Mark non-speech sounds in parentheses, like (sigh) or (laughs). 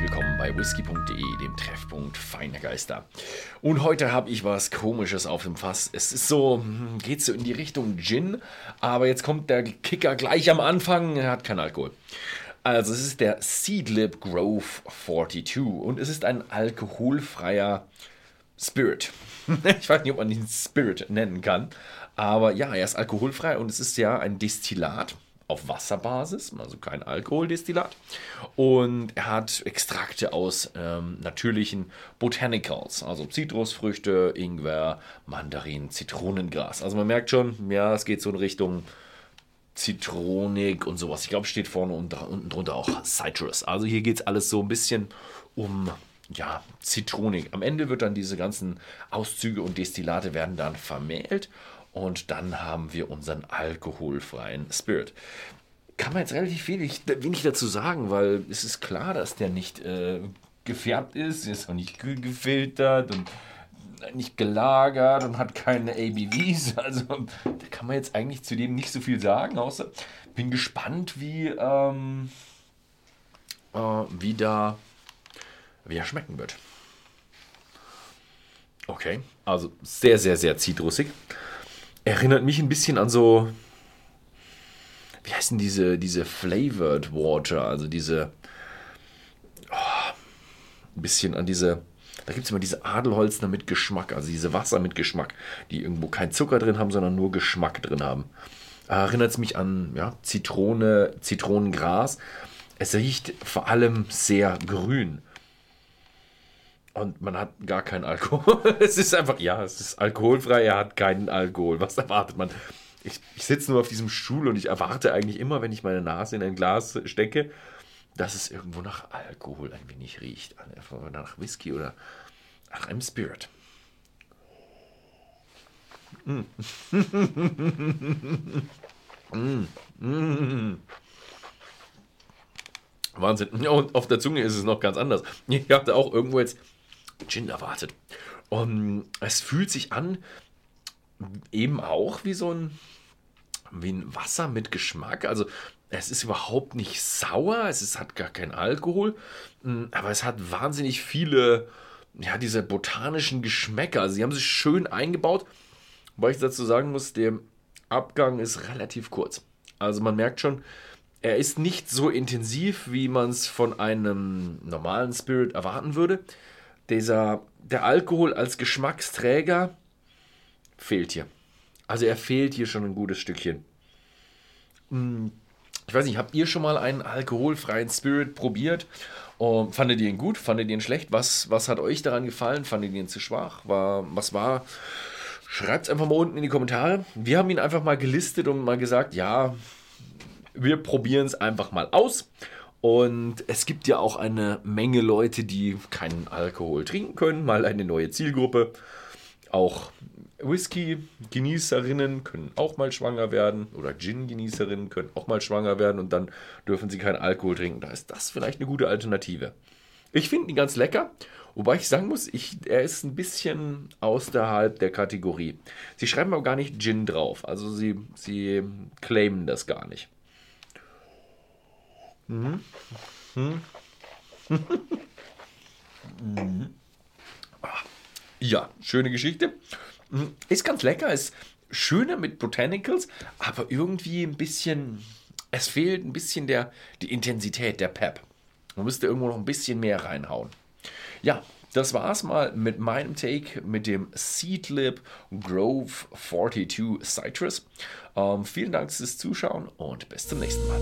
herzlich willkommen bei whisky.de, dem Treffpunkt feiner Geister. Und heute habe ich was Komisches auf dem Fass. Es ist so, hm, geht so in die Richtung Gin, aber jetzt kommt der Kicker gleich am Anfang. Er hat keinen Alkohol. Also, es ist der Seedlip Grove 42 und es ist ein alkoholfreier Spirit. (laughs) ich weiß nicht, ob man ihn Spirit nennen kann, aber ja, er ist alkoholfrei und es ist ja ein Destillat auf Wasserbasis, also kein Alkoholdestillat. Und er hat Extrakte aus ähm, natürlichen Botanicals, also Zitrusfrüchte, Ingwer, Mandarin, Zitronengras. Also man merkt schon, ja, es geht so in Richtung Zitronik und sowas. Ich glaube, steht vorne und unten drunter auch Citrus. Also hier geht es alles so ein bisschen um ja, Zitronik. Am Ende wird dann diese ganzen Auszüge und Destillate werden dann vermählt und dann haben wir unseren alkoholfreien Spirit. Kann man jetzt relativ wenig, wenig dazu sagen, weil es ist klar, dass der nicht äh, gefärbt ist, ist auch nicht gefiltert und nicht gelagert und hat keine ABVs. (laughs) Also da kann man jetzt eigentlich zu dem nicht so viel sagen, außer bin gespannt, wie, ähm, äh, wie, da, wie er schmecken wird. Okay, also sehr, sehr, sehr zitrusig erinnert mich ein bisschen an so, wie heißen diese, diese Flavored Water, also diese, oh, ein bisschen an diese, da gibt es immer diese Adelholzner mit Geschmack, also diese Wasser mit Geschmack, die irgendwo kein Zucker drin haben, sondern nur Geschmack drin haben. Erinnert es mich an ja, Zitrone, Zitronengras. Es riecht vor allem sehr grün. Und man hat gar keinen Alkohol. (laughs) es ist einfach, ja, es ist alkoholfrei, er hat keinen Alkohol. Was erwartet man? Ich, ich sitze nur auf diesem Stuhl und ich erwarte eigentlich immer, wenn ich meine Nase in ein Glas stecke, dass es irgendwo nach Alkohol ein wenig riecht. Nach Whisky oder nach einem Spirit. Mm. (laughs) mm. Mm. Wahnsinn. Und auf der Zunge ist es noch ganz anders. Ich hatte auch irgendwo jetzt Gin erwartet. Und es fühlt sich an, eben auch wie so ein, wie ein Wasser mit Geschmack. Also es ist überhaupt nicht sauer, es ist, hat gar keinen Alkohol, mm, aber es hat wahnsinnig viele, ja, diese botanischen Geschmäcker. Also sie haben sich schön eingebaut, wobei ich dazu sagen muss, der Abgang ist relativ kurz. Also man merkt schon, er ist nicht so intensiv, wie man es von einem normalen Spirit erwarten würde dieser, der Alkohol als Geschmacksträger fehlt hier. Also er fehlt hier schon ein gutes Stückchen. Hm, ich weiß nicht, habt ihr schon mal einen alkoholfreien Spirit probiert? Und fandet ihr ihn gut? Fandet ihr ihn schlecht? Was, was hat euch daran gefallen? Fandet ihr ihn zu schwach? War, was war? Schreibt es einfach mal unten in die Kommentare. Wir haben ihn einfach mal gelistet und mal gesagt, ja, wir probieren es einfach mal aus. Und es gibt ja auch eine Menge Leute, die keinen Alkohol trinken können, mal eine neue Zielgruppe. Auch Whisky-Genießerinnen können auch mal schwanger werden oder Gin-Genießerinnen können auch mal schwanger werden und dann dürfen sie keinen Alkohol trinken. Da ist das vielleicht eine gute Alternative. Ich finde ihn ganz lecker, wobei ich sagen muss, ich, er ist ein bisschen außerhalb der Kategorie. Sie schreiben aber gar nicht Gin drauf, also sie, sie claimen das gar nicht. Mhm. Mhm. (laughs) Ja, schöne Geschichte. Ist ganz lecker, ist schöner mit Botanicals, aber irgendwie ein bisschen, es fehlt ein bisschen der, die Intensität, der Pep. Man müsste irgendwo noch ein bisschen mehr reinhauen. Ja, das war's mal mit meinem Take mit dem Seedlip Grove 42 Citrus. Ähm, vielen Dank fürs Zuschauen und bis zum nächsten Mal.